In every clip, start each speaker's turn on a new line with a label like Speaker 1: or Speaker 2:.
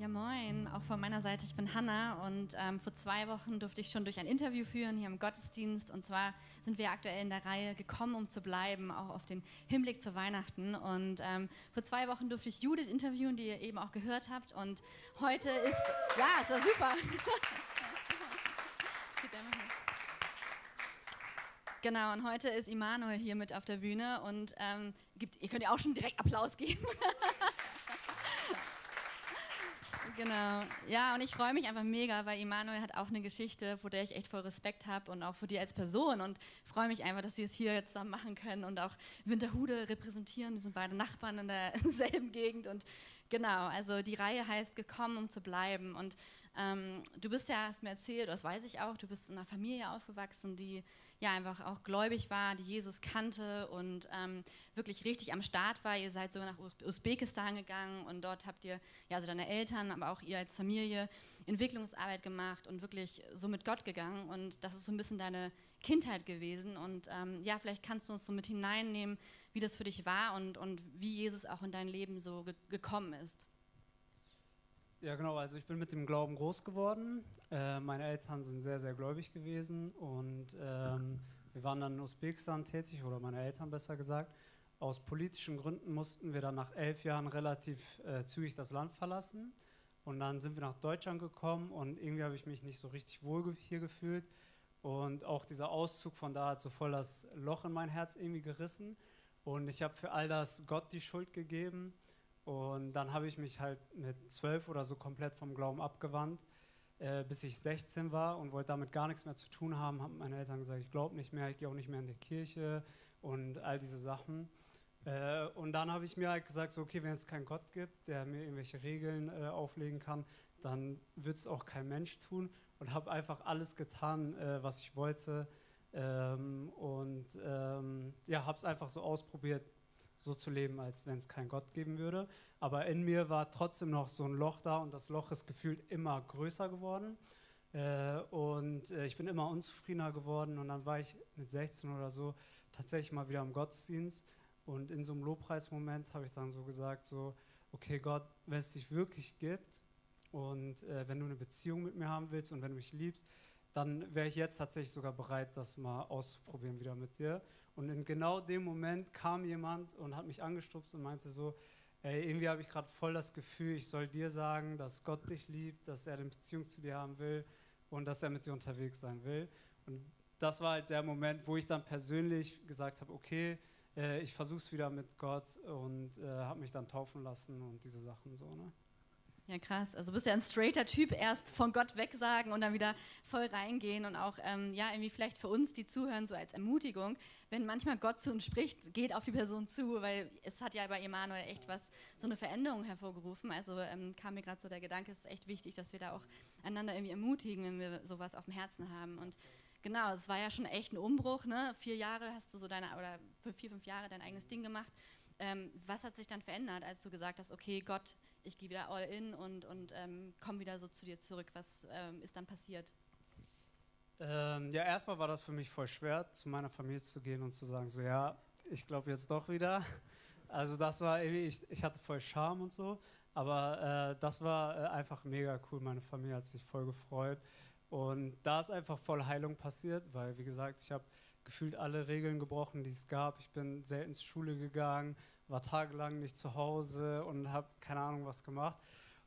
Speaker 1: Ja, moin, auch von meiner Seite. Ich bin Hanna und ähm, vor zwei Wochen durfte ich schon durch ein Interview führen hier im Gottesdienst. Und zwar sind wir aktuell in der Reihe gekommen, um zu bleiben, auch auf den Hinblick zu Weihnachten. Und ähm, vor zwei Wochen durfte ich Judith interviewen, die ihr eben auch gehört habt. Und heute ist, ja, es war super. Genau, und heute ist Immanuel hier mit auf der Bühne und ähm, gibt, ihr könnt ja auch schon direkt Applaus geben. Genau. Ja, und ich freue mich einfach mega, weil Immanuel hat auch eine Geschichte, vor der ich echt voll Respekt habe und auch vor dir als Person und freue mich einfach, dass wir es hier zusammen machen können und auch Winterhude repräsentieren. Wir sind beide Nachbarn in derselben Gegend und genau, also die Reihe heißt Gekommen, um zu bleiben und ähm, du bist ja, hast mir erzählt, das weiß ich auch, du bist in einer Familie aufgewachsen, die ja einfach auch gläubig war, die Jesus kannte und ähm, wirklich richtig am Start war. Ihr seid sogar nach Usbekistan gegangen und dort habt ihr, ja, also deine Eltern, aber auch ihr als Familie Entwicklungsarbeit gemacht und wirklich so mit Gott gegangen. Und das ist so ein bisschen deine Kindheit gewesen. Und ähm, ja, vielleicht kannst du uns so mit hineinnehmen, wie das für dich war und, und wie Jesus auch in dein Leben so ge gekommen ist.
Speaker 2: Ja, genau. Also ich bin mit dem Glauben groß geworden. Äh, meine Eltern sind sehr, sehr gläubig gewesen und ähm, wir waren dann in Usbekistan tätig, oder meine Eltern besser gesagt. Aus politischen Gründen mussten wir dann nach elf Jahren relativ äh, zügig das Land verlassen. Und dann sind wir nach Deutschland gekommen und irgendwie habe ich mich nicht so richtig wohl hier gefühlt. Und auch dieser Auszug von da hat so voll das Loch in mein Herz irgendwie gerissen. Und ich habe für all das Gott die Schuld gegeben. Und dann habe ich mich halt mit zwölf oder so komplett vom Glauben abgewandt, äh, bis ich 16 war und wollte damit gar nichts mehr zu tun haben. Haben meine Eltern gesagt, ich glaube nicht mehr, ich gehe auch nicht mehr in die Kirche und all diese Sachen. Äh, und dann habe ich mir halt gesagt, so, okay, wenn es keinen Gott gibt, der mir irgendwelche Regeln äh, auflegen kann, dann wird es auch kein Mensch tun. Und habe einfach alles getan, äh, was ich wollte. Ähm, und ähm, ja, habe es einfach so ausprobiert, so zu leben, als wenn es keinen Gott geben würde. Aber in mir war trotzdem noch so ein Loch da und das Loch ist gefühlt immer größer geworden. Äh, und äh, ich bin immer unzufriedener geworden und dann war ich mit 16 oder so tatsächlich mal wieder im Gottesdienst und in so einem Lobpreismoment habe ich dann so gesagt, so, okay Gott, wenn es dich wirklich gibt und äh, wenn du eine Beziehung mit mir haben willst und wenn du mich liebst, dann wäre ich jetzt tatsächlich sogar bereit, das mal auszuprobieren wieder mit dir. Und in genau dem Moment kam jemand und hat mich angestupst und meinte so, ey, irgendwie habe ich gerade voll das Gefühl, ich soll dir sagen, dass Gott dich liebt, dass er eine Beziehung zu dir haben will und dass er mit dir unterwegs sein will. Und das war halt der Moment, wo ich dann persönlich gesagt habe, okay, äh, ich versuche es wieder mit Gott und äh, habe mich dann taufen lassen und diese Sachen so. Ne?
Speaker 1: Ja, krass. Also du bist ja ein straighter Typ, erst von Gott wegsagen und dann wieder voll reingehen und auch, ähm, ja, irgendwie vielleicht für uns, die zuhören, so als Ermutigung, wenn manchmal Gott zu uns spricht, geht auf die Person zu, weil es hat ja bei Emanuel echt was, so eine Veränderung hervorgerufen. Also ähm, kam mir gerade so der Gedanke, es ist echt wichtig, dass wir da auch einander irgendwie ermutigen, wenn wir sowas auf dem Herzen haben und Genau, es war ja schon echt ein Umbruch. Ne? Vier Jahre hast du so deine, oder vier, fünf Jahre dein eigenes Ding gemacht. Ähm, was hat sich dann verändert, als du gesagt hast, okay, Gott, ich gehe wieder all in und, und ähm, komme wieder so zu dir zurück? Was ähm, ist dann passiert?
Speaker 2: Ähm, ja, erstmal war das für mich voll schwer, zu meiner Familie zu gehen und zu sagen, so ja, ich glaube jetzt doch wieder. Also das war irgendwie, ich, ich hatte voll Charme und so, aber äh, das war äh, einfach mega cool. Meine Familie hat sich voll gefreut. Und da ist einfach voll Heilung passiert, weil, wie gesagt, ich habe gefühlt alle Regeln gebrochen, die es gab. Ich bin selten zur Schule gegangen, war tagelang nicht zu Hause und habe keine Ahnung was gemacht.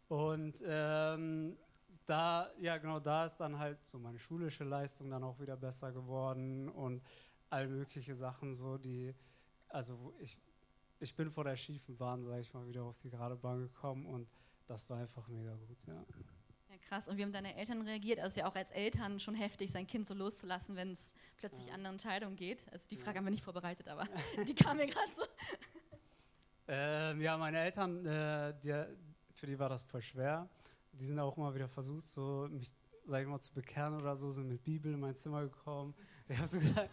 Speaker 2: Und ähm, da, ja genau, da ist dann halt so meine schulische Leistung dann auch wieder besser geworden und all mögliche Sachen so, die, also ich, ich bin vor der schiefen Bahn, sage ich mal, wieder auf die gerade Bahn gekommen und das war einfach mega gut, ja.
Speaker 1: Ja, krass. Und wie haben deine Eltern reagiert? Also ja auch als Eltern schon heftig, sein Kind so loszulassen, wenn es plötzlich ja. andere Entscheidungen geht. Also die Frage ja. haben wir nicht vorbereitet, aber die kam mir gerade so.
Speaker 2: Ähm, ja, meine Eltern, äh, die, für die war das voll schwer. Die sind auch immer wieder versucht, so mich, sag ich mal, zu bekehren oder so, sind mit Bibel in mein Zimmer gekommen. Ich habe so gesagt,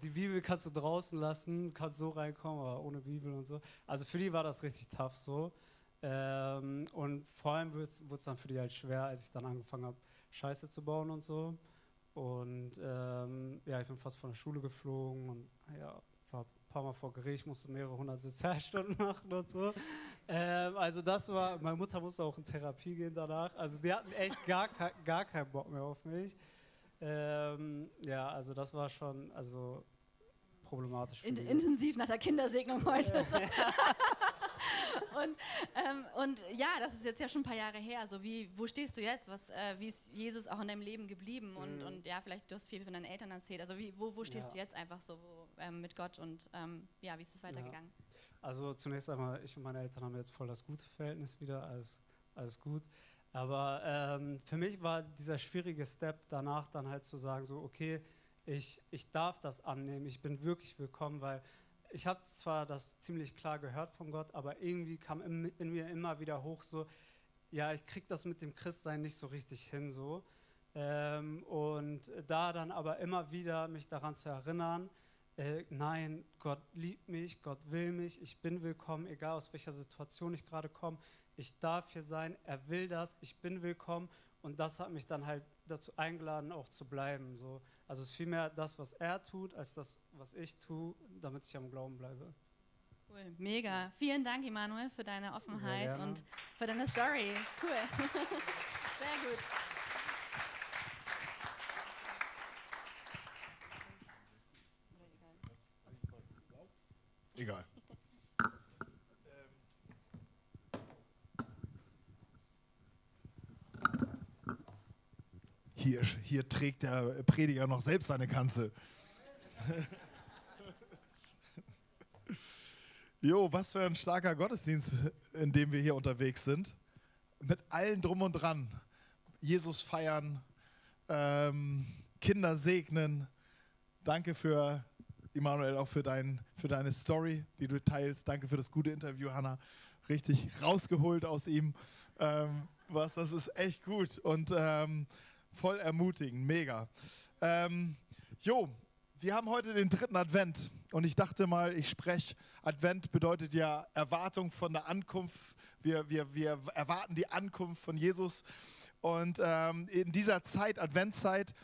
Speaker 2: die Bibel kannst du draußen lassen, kannst so reinkommen, aber ohne Bibel und so. Also für die war das richtig tough so. Ähm, und vor allem wurde es dann für die halt schwer, als ich dann angefangen habe, Scheiße zu bauen und so. Und ähm, ja, ich bin fast von der Schule geflogen und ja, war ein paar Mal vor Gericht, musste mehrere hundert Sozialstunden machen und so. Ähm, also das war, meine Mutter musste auch in Therapie gehen danach. Also die hatten echt gar, gar keinen Bock mehr auf mich. Ähm, ja, also das war schon also problematisch.
Speaker 1: In, intensiv nach der Kindersegnung heute. So. und, ähm, und ja, das ist jetzt ja schon ein paar Jahre her. Also wie, wo stehst du jetzt? Was, äh, wie ist Jesus auch in deinem Leben geblieben? Und, mhm. und ja, vielleicht du hast viel von deinen Eltern erzählt. Also wie, wo, wo stehst ja. du jetzt einfach so wo, ähm, mit Gott und ähm, ja, wie ist es weitergegangen? Ja.
Speaker 2: Also zunächst einmal, ich und meine Eltern haben jetzt voll das gute Verhältnis wieder, alles, alles gut. Aber ähm, für mich war dieser schwierige Step danach dann halt zu sagen, so, okay, ich, ich darf das annehmen, ich bin wirklich willkommen, weil ich habe zwar das ziemlich klar gehört von Gott, aber irgendwie kam in, mir immer wieder hoch so, ja, ich krieg das mit dem Christsein nicht so richtig hin so. Ähm, und da dann aber immer wieder mich daran zu erinnern, äh, nein, Gott liebt mich, Gott will mich, ich bin willkommen, egal aus welcher Situation ich gerade komme, ich darf hier sein, er will das, ich bin willkommen und das hat mich dann halt dazu eingeladen, auch zu bleiben. So. Also es ist vielmehr das, was er tut, als das, was ich tue, damit ich am Glauben bleibe.
Speaker 1: Cool, mega. Vielen Dank, Emanuel, für deine Offenheit und für deine Story. Cool. Sehr gut.
Speaker 3: Egal. Hier, hier trägt der Prediger noch selbst seine Kanzel. jo, was für ein starker Gottesdienst, in dem wir hier unterwegs sind. Mit allen drum und dran. Jesus feiern, ähm, Kinder segnen. Danke für Immanuel, auch für, dein, für deine Story, die du teilst. Danke für das gute Interview, Hannah. Richtig rausgeholt aus ihm. Ähm, was, das ist echt gut und ähm, voll ermutigend, mega. Ähm, jo, wir haben heute den dritten Advent und ich dachte mal, ich spreche, Advent bedeutet ja Erwartung von der Ankunft. Wir, wir, wir erwarten die Ankunft von Jesus. Und ähm, in dieser Zeit, Adventszeit,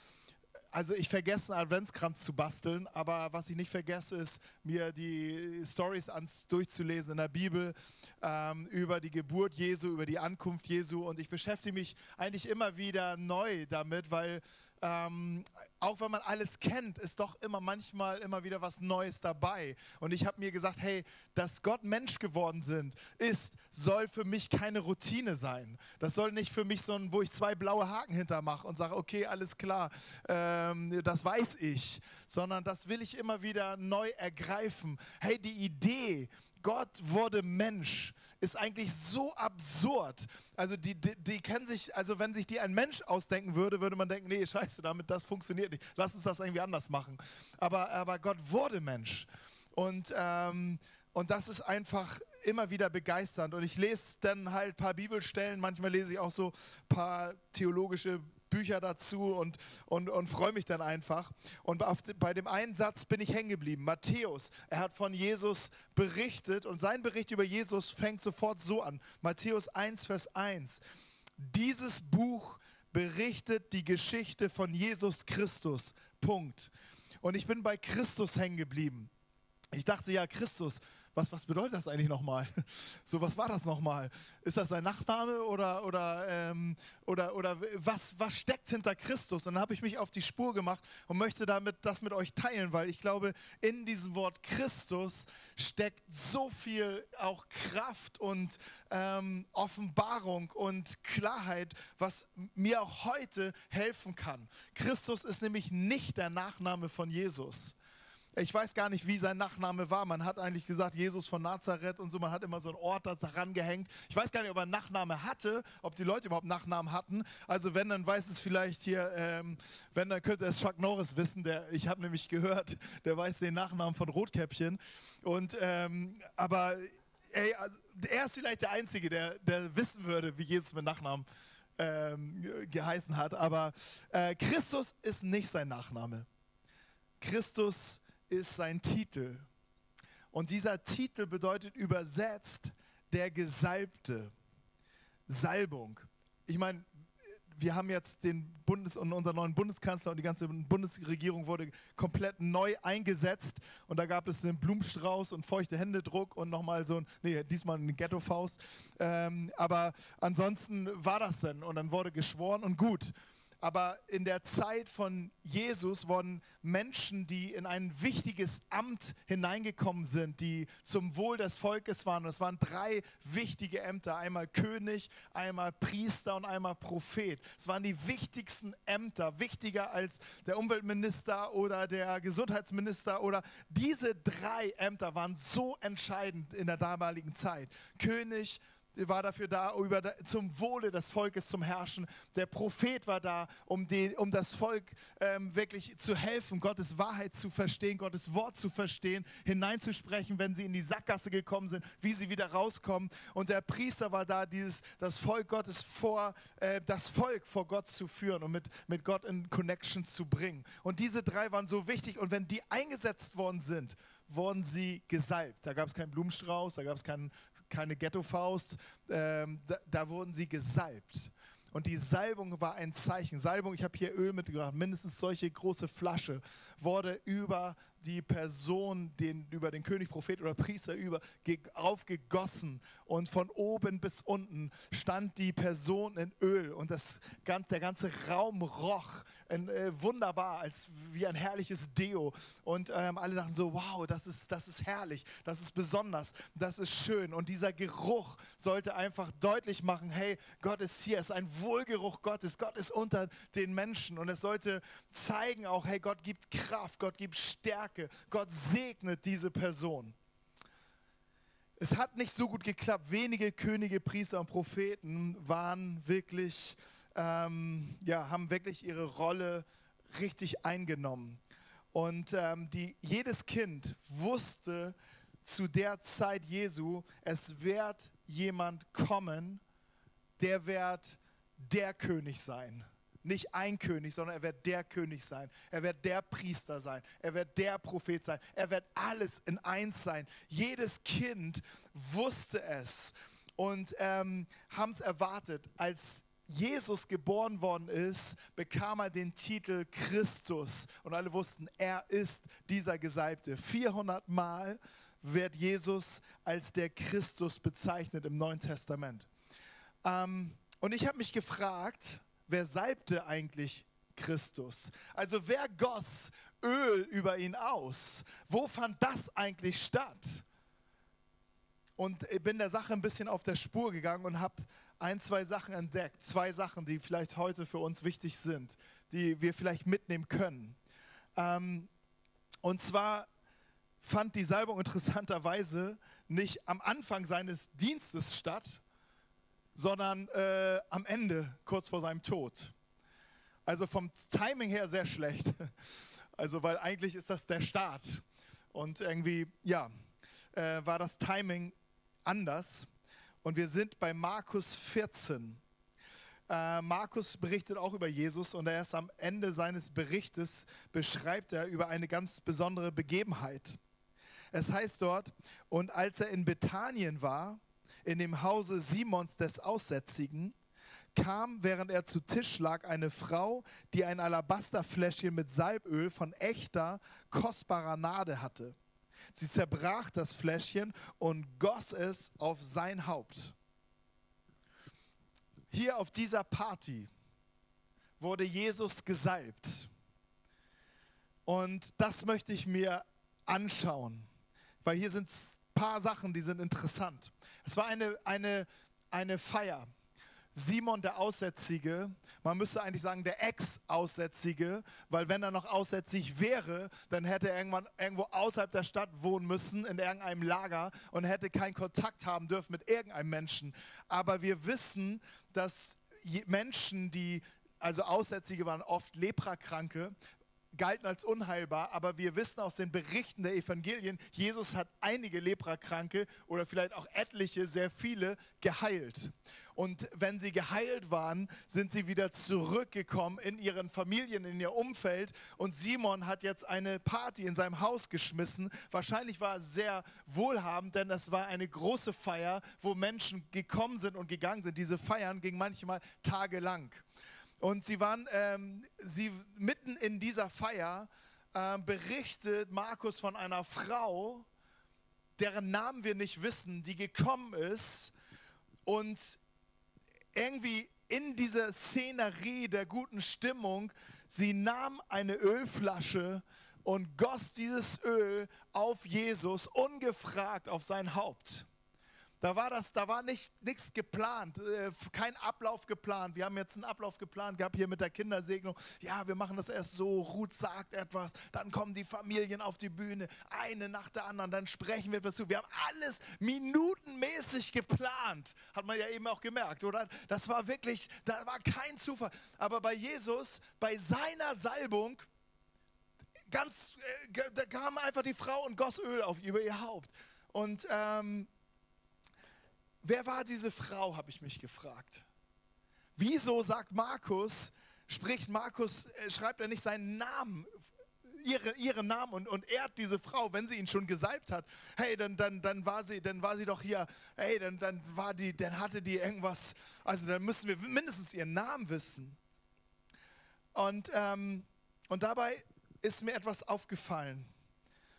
Speaker 3: also ich vergesse einen Adventskranz zu basteln, aber was ich nicht vergesse, ist mir die Stories durchzulesen in der Bibel ähm, über die Geburt Jesu, über die Ankunft Jesu. Und ich beschäftige mich eigentlich immer wieder neu damit, weil ähm, auch wenn man alles kennt, ist doch immer manchmal immer wieder was Neues dabei. Und ich habe mir gesagt, hey, dass Gott Mensch geworden sind, ist, soll für mich keine Routine sein. Das soll nicht für mich so ein, wo ich zwei blaue Haken hintermache und sage, okay, alles klar, ähm, das weiß ich, sondern das will ich immer wieder neu ergreifen. Hey, die Idee, Gott wurde Mensch, ist eigentlich so absurd. Also die, die, die kennen sich, also wenn sich die ein Mensch ausdenken würde, würde man denken, nee, scheiße, damit das funktioniert nicht. Lass uns das irgendwie anders machen. Aber, aber Gott wurde Mensch. Und, ähm, und das ist einfach immer wieder begeisternd. Und ich lese dann halt ein paar Bibelstellen, manchmal lese ich auch so ein paar theologische Bücher dazu und, und, und freue mich dann einfach. Und auf, bei dem einen Satz bin ich hängen geblieben. Matthäus, er hat von Jesus berichtet und sein Bericht über Jesus fängt sofort so an. Matthäus 1, Vers 1. Dieses Buch berichtet die Geschichte von Jesus Christus. Punkt. Und ich bin bei Christus hängen geblieben. Ich dachte, ja, Christus, was, was bedeutet das eigentlich nochmal? So, was war das nochmal? Ist das sein Nachname oder, oder, ähm, oder, oder was, was steckt hinter Christus? Und dann habe ich mich auf die Spur gemacht und möchte damit das mit euch teilen, weil ich glaube, in diesem Wort Christus steckt so viel auch Kraft und ähm, Offenbarung und Klarheit, was mir auch heute helfen kann. Christus ist nämlich nicht der Nachname von Jesus. Ich weiß gar nicht, wie sein Nachname war. Man hat eigentlich gesagt, Jesus von Nazareth und so. Man hat immer so einen Ort daran gehängt. Ich weiß gar nicht, ob er einen Nachname hatte, ob die Leute überhaupt Nachnamen hatten. Also wenn, dann weiß es vielleicht hier, ähm, wenn, dann könnte es Chuck Norris wissen. Der, ich habe nämlich gehört, der weiß den Nachnamen von Rotkäppchen. Und, ähm, aber ey, also, er ist vielleicht der Einzige, der, der wissen würde, wie Jesus mit Nachnamen ähm, geheißen hat. Aber äh, Christus ist nicht sein Nachname. Christus ist sein Titel. Und dieser Titel bedeutet übersetzt der Gesalbte. Salbung. Ich meine, wir haben jetzt den Bundes und unseren neuen Bundeskanzler und die ganze Bundesregierung wurde komplett neu eingesetzt und da gab es einen Blumenstrauß und feuchte Händedruck und nochmal so ein, nee, diesmal eine Ghetto-Faust. Ähm, aber ansonsten war das dann und dann wurde geschworen und gut. Aber in der Zeit von Jesus wurden Menschen, die in ein wichtiges Amt hineingekommen sind, die zum Wohl des Volkes waren. Und es waren drei wichtige Ämter, einmal König, einmal Priester und einmal Prophet. Es waren die wichtigsten Ämter, wichtiger als der Umweltminister oder der Gesundheitsminister oder diese drei Ämter waren so entscheidend in der damaligen Zeit. König, war dafür da, über, zum Wohle des Volkes zum Herrschen. Der Prophet war da, um, den, um das Volk ähm, wirklich zu helfen, Gottes Wahrheit zu verstehen, Gottes Wort zu verstehen, hineinzusprechen, wenn sie in die Sackgasse gekommen sind, wie sie wieder rauskommen. Und der Priester war da, dieses, das Volk Gottes vor, äh, das Volk vor Gott zu führen und mit, mit Gott in Connection zu bringen. Und diese drei waren so wichtig. Und wenn die eingesetzt worden sind, wurden sie gesalbt. Da gab es keinen Blumenstrauß, da gab es keinen keine Ghetto-Faust, ähm, da, da wurden sie gesalbt. Und die Salbung war ein Zeichen. Salbung, ich habe hier Öl mitgebracht, mindestens solche große Flasche, wurde über die Person, den, über den König, Prophet oder Priester über, aufgegossen. Und von oben bis unten stand die Person in Öl. Und das, der ganze Raum roch ein, äh, wunderbar, als wie ein herrliches Deo. Und ähm, alle dachten so, wow, das ist, das ist herrlich, das ist besonders, das ist schön. Und dieser Geruch sollte einfach deutlich machen, hey, Gott ist hier, es ist ein Wohlgeruch Gottes, Gott ist unter den Menschen. Und es sollte zeigen auch, hey, Gott gibt Kraft, Gott gibt Stärke, Gott segnet diese Person. Es hat nicht so gut geklappt. Wenige Könige, Priester und Propheten waren wirklich ähm, ja, haben wirklich ihre Rolle richtig eingenommen. Und ähm, die, jedes Kind wusste zu der Zeit Jesu, es wird jemand kommen, der wird der König sein. Nicht ein König, sondern er wird der König sein. Er wird der Priester sein. Er wird der Prophet sein. Er wird alles in eins sein. Jedes Kind wusste es und ähm, haben es erwartet, als Jesus geboren worden ist, bekam er den Titel Christus. Und alle wussten, er ist dieser Gesalbte. 400 Mal wird Jesus als der Christus bezeichnet im Neuen Testament. Ähm, und ich habe mich gefragt, wer salbte eigentlich Christus? Also wer goss Öl über ihn aus? Wo fand das eigentlich statt? Und ich bin der Sache ein bisschen auf der Spur gegangen und habe ein, zwei Sachen entdeckt. Zwei Sachen, die vielleicht heute für uns wichtig sind, die wir vielleicht mitnehmen können. Ähm, und zwar fand die Salbung interessanterweise nicht am Anfang seines Dienstes statt, sondern äh, am Ende, kurz vor seinem Tod. Also vom Timing her sehr schlecht. Also, weil eigentlich ist das der Start. Und irgendwie, ja, äh, war das Timing anders. Und wir sind bei Markus 14. Äh, Markus berichtet auch über Jesus und erst am Ende seines Berichtes beschreibt er über eine ganz besondere Begebenheit. Es heißt dort, und als er in Bethanien war, in dem Hause Simons des Aussätzigen, kam, während er zu Tisch lag, eine Frau, die ein Alabasterfläschchen mit Salböl von echter, kostbarer Nade hatte. Sie zerbrach das Fläschchen und goss es auf sein Haupt. Hier auf dieser Party wurde Jesus gesalbt. Und das möchte ich mir anschauen, weil hier sind ein paar Sachen, die sind interessant. Es war eine, eine, eine Feier. Simon der Aussätzige, man müsste eigentlich sagen der Ex-Aussätzige, weil wenn er noch aussätzig wäre, dann hätte er irgendwann irgendwo außerhalb der Stadt wohnen müssen, in irgendeinem Lager und hätte keinen Kontakt haben dürfen mit irgendeinem Menschen. Aber wir wissen, dass Menschen, die also Aussätzige waren oft Leprakranke, galten als unheilbar, aber wir wissen aus den Berichten der Evangelien, Jesus hat einige Leprakranke oder vielleicht auch etliche, sehr viele geheilt. Und wenn sie geheilt waren, sind sie wieder zurückgekommen in ihren Familien, in ihr Umfeld. Und Simon hat jetzt eine Party in seinem Haus geschmissen. Wahrscheinlich war er sehr wohlhabend, denn es war eine große Feier, wo Menschen gekommen sind und gegangen sind. Diese Feiern gingen manchmal tagelang. Und sie waren, ähm, sie mitten in dieser Feier äh, berichtet Markus von einer Frau, deren Namen wir nicht wissen, die gekommen ist und irgendwie in dieser Szenerie der guten Stimmung, sie nahm eine Ölflasche und goss dieses Öl auf Jesus ungefragt auf sein Haupt. Da war das, da war nicht nichts geplant, äh, kein Ablauf geplant. Wir haben jetzt einen Ablauf geplant gehabt hier mit der Kindersegnung. Ja, wir machen das erst so. Ruth sagt etwas, dann kommen die Familien auf die Bühne, eine nach der anderen, dann sprechen wir etwas zu. Wir haben alles minutenmäßig geplant, hat man ja eben auch gemerkt, oder? Das war wirklich, da war kein Zufall. Aber bei Jesus, bei seiner Salbung, ganz, äh, da kam einfach die Frau und goss Öl auf über ihr Haupt. Und ähm, Wer war diese Frau, habe ich mich gefragt. Wieso sagt Markus, spricht Markus, äh, schreibt er nicht seinen Namen, ihre, ihren Namen und, und ehrt diese Frau, wenn sie ihn schon gesalbt hat. Hey, dann, dann, dann, war, sie, dann war sie doch hier, hey, dann, dann, war die, dann hatte die irgendwas, also dann müssen wir mindestens ihren Namen wissen. Und, ähm, und dabei ist mir etwas aufgefallen.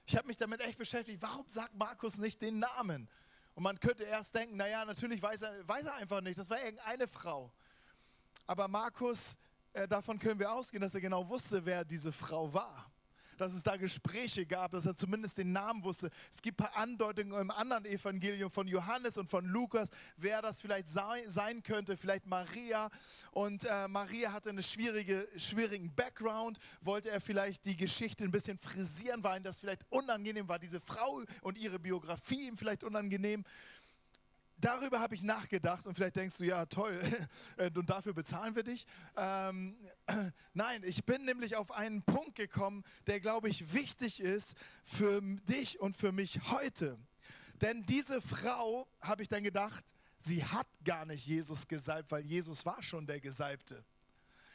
Speaker 3: Ich habe mich damit echt beschäftigt, warum sagt Markus nicht den Namen? Und man könnte erst denken, naja, natürlich weiß er, weiß er einfach nicht, das war irgendeine Frau. Aber Markus, äh, davon können wir ausgehen, dass er genau wusste, wer diese Frau war dass es da Gespräche gab, dass er zumindest den Namen wusste. Es gibt ein paar Andeutungen im anderen Evangelium von Johannes und von Lukas, wer das vielleicht sei, sein könnte, vielleicht Maria. Und äh, Maria hatte einen schwierige, schwierigen Background, wollte er vielleicht die Geschichte ein bisschen frisieren, war ihm das vielleicht unangenehm, war diese Frau und ihre Biografie ihm vielleicht unangenehm darüber habe ich nachgedacht und vielleicht denkst du, ja toll, äh, und dafür bezahlen wir dich. Ähm, nein, ich bin nämlich auf einen Punkt gekommen, der, glaube ich, wichtig ist für dich und für mich heute. Denn diese Frau, habe ich dann gedacht, sie hat gar nicht Jesus gesalbt, weil Jesus war schon der Gesalbte.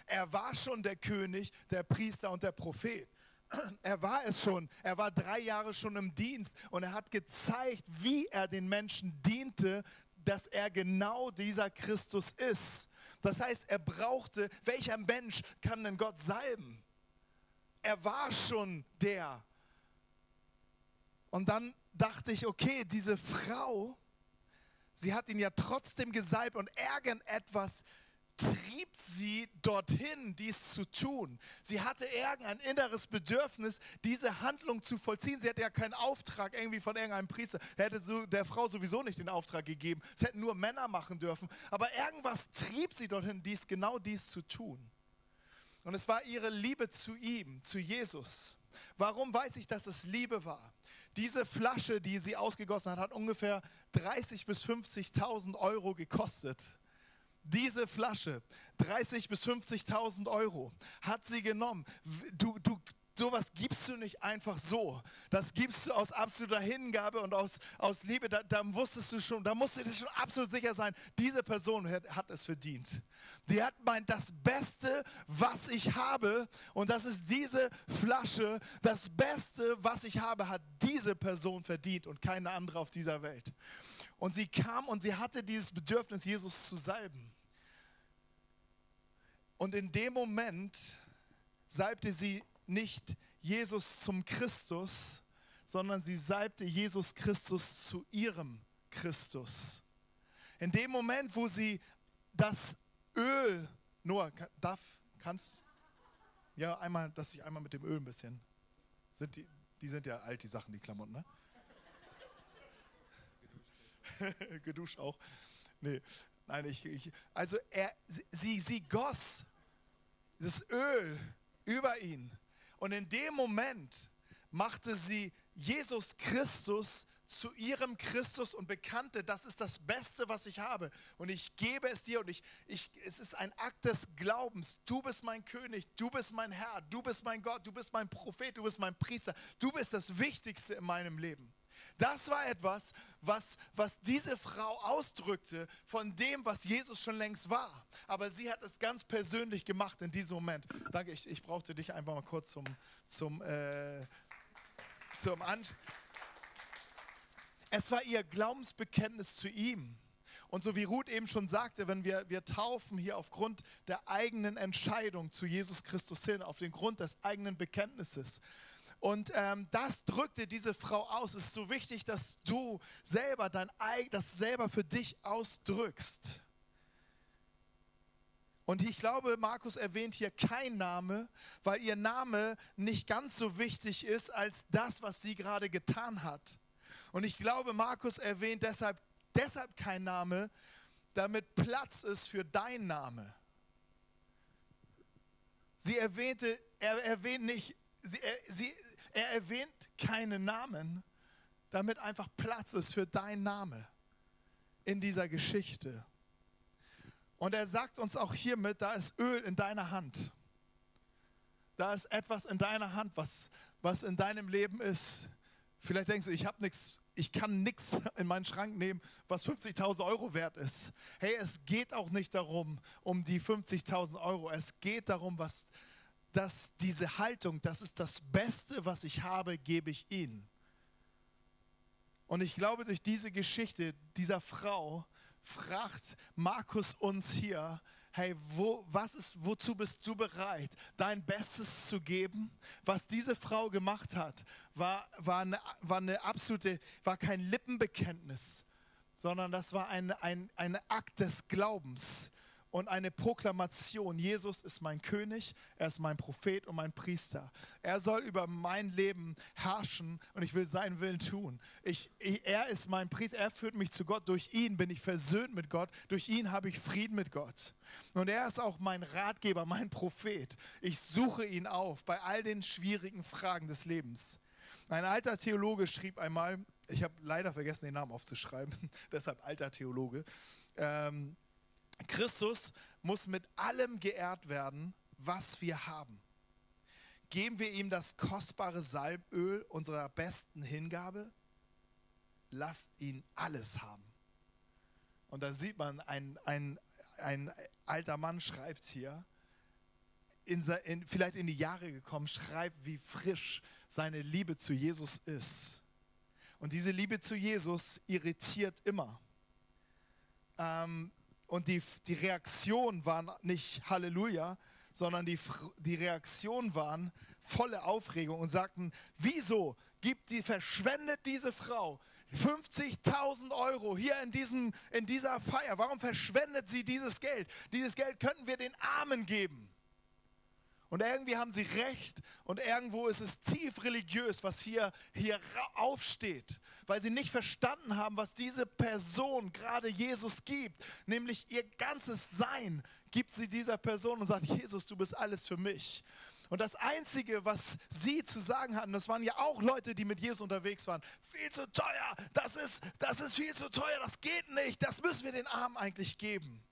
Speaker 3: Er war schon der König, der Priester und der Prophet er war es schon. Er war drei Jahre schon im Dienst und er hat gezeigt, wie er den Menschen diente, dass er genau dieser Christus ist. Das heißt, er brauchte, welcher Mensch kann denn Gott salben? Er war schon der. Und dann dachte ich, okay, diese Frau, sie hat ihn ja trotzdem gesalbt und irgendetwas trieb sie dorthin, dies zu tun. Sie hatte irgendein inneres Bedürfnis, diese Handlung zu vollziehen. Sie hatte ja keinen Auftrag irgendwie von irgendeinem Priester. Er hätte so, der Frau sowieso nicht den Auftrag gegeben. Es hätten nur Männer machen dürfen. Aber irgendwas trieb sie dorthin, dies, genau dies zu tun. Und es war ihre Liebe zu ihm, zu Jesus. Warum weiß ich, dass es Liebe war? Diese Flasche, die sie ausgegossen hat, hat ungefähr 30.000 bis 50.000 Euro gekostet. Diese Flasche, 30.000 bis 50.000 Euro, hat sie genommen. Du, du, sowas gibst du nicht einfach so. Das gibst du aus absoluter Hingabe und aus, aus Liebe. Da, da wusstest du schon, da musst du dir schon absolut sicher sein, diese Person hat, hat es verdient. Die hat mein, das Beste, was ich habe, und das ist diese Flasche, das Beste, was ich habe, hat diese Person verdient und keine andere auf dieser Welt. Und sie kam und sie hatte dieses Bedürfnis, Jesus zu salben. Und in dem Moment salbte sie nicht Jesus zum Christus, sondern sie salbte Jesus Christus zu ihrem Christus. In dem Moment, wo sie das Öl, Noah, darf, kannst, ja, einmal, dass ich einmal mit dem Öl ein bisschen, sind die, die sind ja alt, die Sachen, die Klamotten, ne? geduscht auch. Nee, nein, ich, ich also er, sie, sie goss das Öl über ihn. Und in dem Moment machte sie Jesus Christus zu ihrem Christus und bekannte, das ist das Beste, was ich habe. Und ich gebe es dir und ich, ich, es ist ein Akt des Glaubens. Du bist mein König, du bist mein Herr, du bist mein Gott, du bist mein Prophet, du bist mein Priester. Du bist das Wichtigste in meinem Leben. Das war etwas, was, was diese Frau ausdrückte von dem, was Jesus schon längst war. Aber sie hat es ganz persönlich gemacht in diesem Moment. Danke, ich, ich brauchte dich einfach mal kurz zum, zum, äh, zum An Es war ihr Glaubensbekenntnis zu ihm. Und so wie Ruth eben schon sagte, wenn wir, wir taufen hier aufgrund der eigenen Entscheidung zu Jesus Christus hin, auf den Grund des eigenen Bekenntnisses. Und ähm, das drückte diese Frau aus. Es ist so wichtig, dass du selber dein das selber für dich ausdrückst. Und ich glaube, Markus erwähnt hier kein Name, weil ihr Name nicht ganz so wichtig ist als das, was sie gerade getan hat. Und ich glaube, Markus erwähnt deshalb, deshalb kein Name, damit Platz ist für dein Name. Sie erwähnte, er erwähnt nicht, sie, er, sie, er erwähnt keinen Namen, damit einfach Platz ist für dein Name in dieser Geschichte. Und er sagt uns auch hiermit, da ist Öl in deiner Hand. Da ist etwas in deiner Hand, was, was in deinem Leben ist. Vielleicht denkst du, ich habe nichts, ich kann nichts in meinen Schrank nehmen, was 50.000 Euro wert ist. Hey, es geht auch nicht darum, um die 50.000 Euro. Es geht darum, was, dass diese Haltung, das ist das Beste, was ich habe, gebe ich ihnen. Und ich glaube, durch diese Geschichte dieser Frau fragt Markus uns hier, hey, wo, was ist, wozu bist du bereit, dein Bestes zu geben? Was diese Frau gemacht hat, war, war, eine, war eine absolute, war kein Lippenbekenntnis, sondern das war ein, ein, ein Akt des Glaubens und eine Proklamation. Jesus ist mein König, er ist mein Prophet und mein Priester. Er soll über mein Leben herrschen und ich will seinen Willen tun. Ich, ich, er ist mein Priester, er führt mich zu Gott. Durch ihn bin ich versöhnt mit Gott, durch ihn habe ich Frieden mit Gott. Und er ist auch mein Ratgeber, mein Prophet. Ich suche ihn auf bei all den schwierigen Fragen des Lebens. Ein alter Theologe schrieb einmal, ich habe leider vergessen, den Namen aufzuschreiben, deshalb alter Theologe. Ähm, Christus muss mit allem geehrt werden, was wir haben. Geben wir ihm das kostbare Salböl unserer besten Hingabe? Lasst ihn alles haben. Und da sieht man, ein, ein, ein alter Mann schreibt hier, in, in, vielleicht in die Jahre gekommen, schreibt, wie frisch seine Liebe zu Jesus ist. Und diese Liebe zu Jesus irritiert immer. Ähm, und die, die Reaktion waren nicht Halleluja, sondern die, die Reaktion waren volle Aufregung und sagten, wieso gibt die, verschwendet diese Frau 50.000 Euro hier in, diesem, in dieser Feier? Warum verschwendet sie dieses Geld? Dieses Geld könnten wir den Armen geben. Und irgendwie haben sie recht und irgendwo ist es tief religiös, was hier, hier aufsteht, weil sie nicht verstanden haben, was diese Person gerade Jesus gibt, nämlich ihr ganzes Sein gibt sie dieser Person und sagt, Jesus, du bist alles für mich. Und das Einzige, was sie zu sagen hatten, das waren ja auch Leute, die mit Jesus unterwegs waren, viel zu teuer, das ist, das ist viel zu teuer, das geht nicht, das müssen wir den Armen eigentlich geben.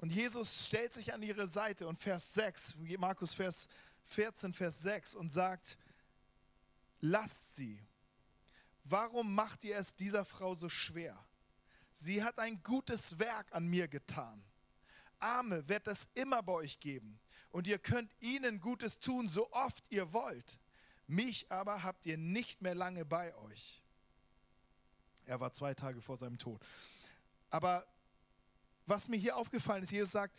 Speaker 3: Und Jesus stellt sich an ihre Seite und Vers 6, Markus Vers 14, Vers 6 und sagt, lasst sie. Warum macht ihr es dieser Frau so schwer? Sie hat ein gutes Werk an mir getan. Arme wird es immer bei euch geben und ihr könnt ihnen Gutes tun, so oft ihr wollt. Mich aber habt ihr nicht mehr lange bei euch. Er war zwei Tage vor seinem Tod. Aber was mir hier aufgefallen ist, Jesus sagt,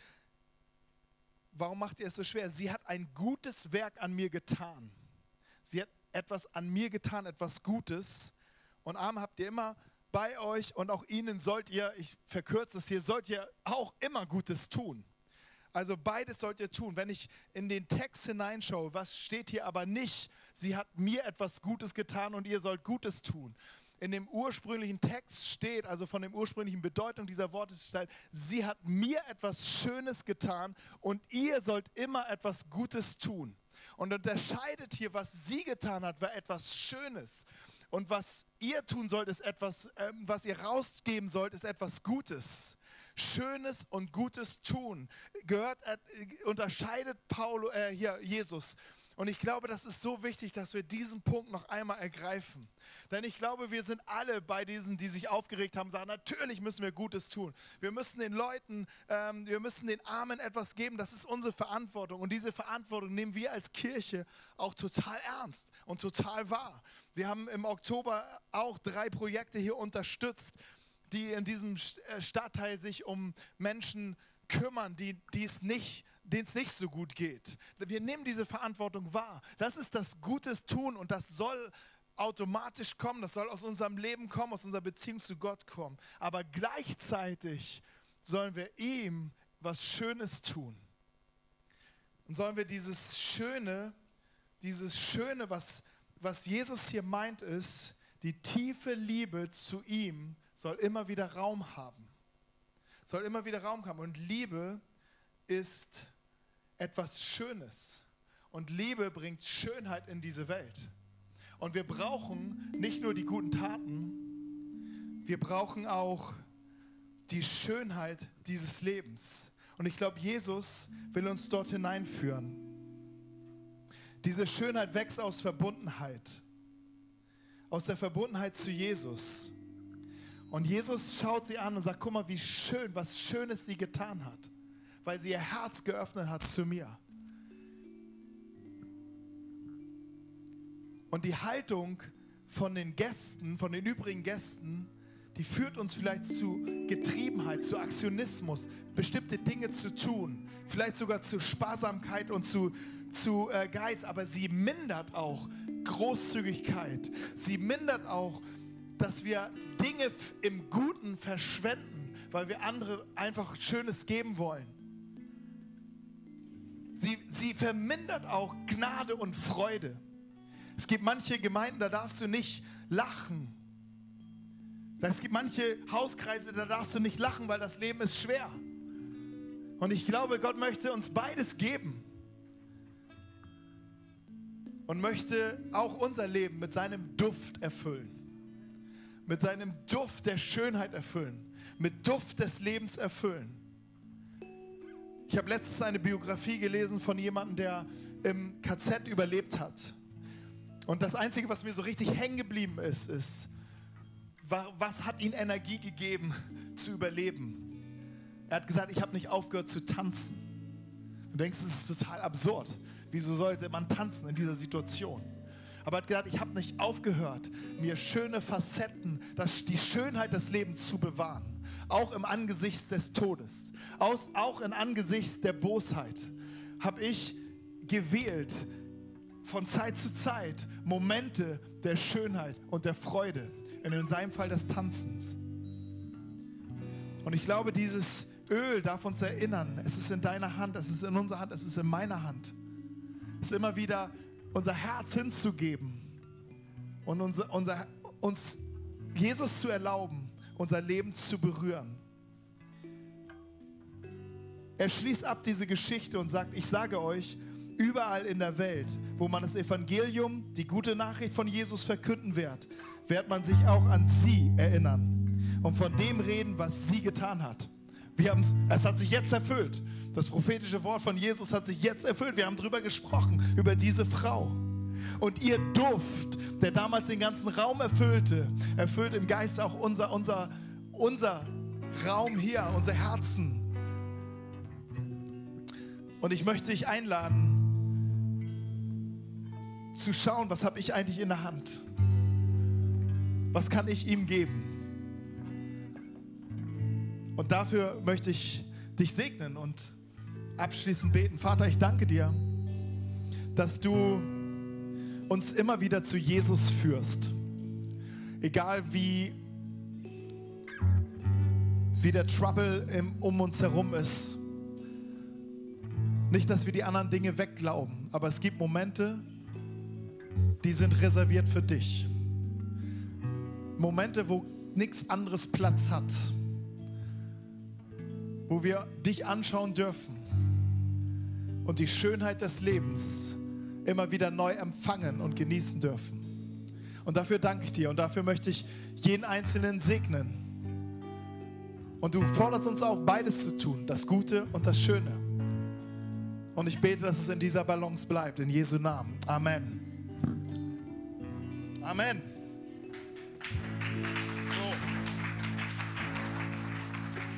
Speaker 3: warum macht ihr es so schwer? Sie hat ein gutes Werk an mir getan. Sie hat etwas an mir getan, etwas Gutes. Und Arme habt ihr immer bei euch und auch ihnen sollt ihr, ich verkürze es hier, sollt ihr auch immer Gutes tun. Also beides sollt ihr tun. Wenn ich in den Text hineinschaue, was steht hier aber nicht? Sie hat mir etwas Gutes getan und ihr sollt Gutes tun in dem ursprünglichen Text steht, also von der ursprünglichen Bedeutung dieser Worte steht, sie hat mir etwas Schönes getan und ihr sollt immer etwas Gutes tun. Und unterscheidet hier, was sie getan hat, war etwas Schönes. Und was ihr tun sollt, ist etwas, ähm, was ihr rausgeben sollt, ist etwas Gutes. Schönes und Gutes tun gehört, äh, unterscheidet Paul, äh, hier Jesus und ich glaube, das ist so wichtig, dass wir diesen Punkt noch einmal ergreifen. Denn ich glaube, wir sind alle bei diesen, die sich aufgeregt haben, sagen, natürlich müssen wir Gutes tun. Wir müssen den Leuten, ähm, wir müssen den Armen etwas geben. Das ist unsere Verantwortung. Und diese Verantwortung nehmen wir als Kirche auch total ernst und total wahr. Wir haben im Oktober auch drei Projekte hier unterstützt die in diesem äh, Stadtteil sich um Menschen kümmern, die, die es nicht denen es nicht so gut geht. Wir nehmen diese Verantwortung wahr. Das ist das Gutes tun und das soll automatisch kommen, das soll aus unserem Leben kommen, aus unserer Beziehung zu Gott kommen. Aber gleichzeitig sollen wir ihm was Schönes tun. Und sollen wir dieses Schöne, dieses Schöne, was, was Jesus hier meint, ist, die tiefe Liebe zu ihm soll immer wieder Raum haben. Soll immer wieder Raum haben. Und Liebe ist etwas Schönes. Und Liebe bringt Schönheit in diese Welt. Und wir brauchen nicht nur die guten Taten, wir brauchen auch die Schönheit dieses Lebens. Und ich glaube, Jesus will uns dort hineinführen. Diese Schönheit wächst aus Verbundenheit, aus der Verbundenheit zu Jesus. Und Jesus schaut sie an und sagt, guck mal, wie schön, was Schönes sie getan hat, weil sie ihr Herz geöffnet hat zu mir. Und die Haltung von den Gästen, von den übrigen Gästen, die führt uns vielleicht zu Getriebenheit, zu Aktionismus, bestimmte Dinge zu tun, vielleicht sogar zu Sparsamkeit und zu, zu äh, Geiz, aber sie mindert auch Großzügigkeit. Sie mindert auch, dass wir Dinge im Guten verschwenden, weil wir andere einfach Schönes geben wollen. Sie, sie vermindert auch Gnade und Freude. Es gibt manche Gemeinden, da darfst du nicht lachen es gibt manche Hauskreise, da darfst du nicht lachen, weil das Leben ist schwer. Und ich glaube, Gott möchte uns beides geben. Und möchte auch unser Leben mit seinem Duft erfüllen. Mit seinem Duft der Schönheit erfüllen. Mit Duft des Lebens erfüllen. Ich habe letztens eine Biografie gelesen von jemandem, der im KZ überlebt hat. Und das Einzige, was mir so richtig hängen geblieben ist, ist, was hat ihm Energie gegeben zu überleben? Er hat gesagt, ich habe nicht aufgehört zu tanzen. Du denkst, das ist total absurd. Wieso sollte man tanzen in dieser Situation? Aber er hat gesagt, ich habe nicht aufgehört, mir schöne Facetten, das, die Schönheit des Lebens zu bewahren. Auch im Angesicht des Todes. Aus, auch im Angesicht der Bosheit habe ich gewählt, von Zeit zu Zeit Momente der Schönheit und der Freude in seinem Fall des Tanzens. Und ich glaube, dieses Öl darf uns erinnern, es ist in deiner Hand, es ist in unserer Hand, es ist in meiner Hand. Es ist immer wieder unser Herz hinzugeben und unser, unser, uns Jesus zu erlauben, unser Leben zu berühren. Er schließt ab diese Geschichte und sagt, ich sage euch, überall in der Welt, wo man das Evangelium, die gute Nachricht von Jesus verkünden wird, wird man sich auch an sie erinnern und von dem reden, was sie getan hat. Wir haben's, es hat sich jetzt erfüllt. Das prophetische Wort von Jesus hat sich jetzt erfüllt. Wir haben darüber gesprochen, über diese Frau. Und ihr Duft, der damals den ganzen Raum erfüllte, erfüllt im Geist auch unser, unser, unser Raum hier, unser Herzen. Und ich möchte dich einladen, zu schauen, was habe ich eigentlich in der Hand. Was kann ich ihm geben? Und dafür möchte ich dich segnen und abschließend beten. Vater, ich danke dir, dass du uns immer wieder zu Jesus führst. Egal wie, wie der Trouble im, um uns herum ist. Nicht, dass wir die anderen Dinge wegglauben, aber es gibt Momente, die sind reserviert für dich. Momente, wo nichts anderes Platz hat, wo wir dich anschauen dürfen und die Schönheit des Lebens immer wieder neu empfangen und genießen dürfen. Und dafür danke ich dir und dafür möchte ich jeden Einzelnen segnen. Und du forderst uns auf, beides zu tun, das Gute und das Schöne. Und ich bete, dass es in dieser Balance bleibt, in Jesu Namen. Amen. Amen.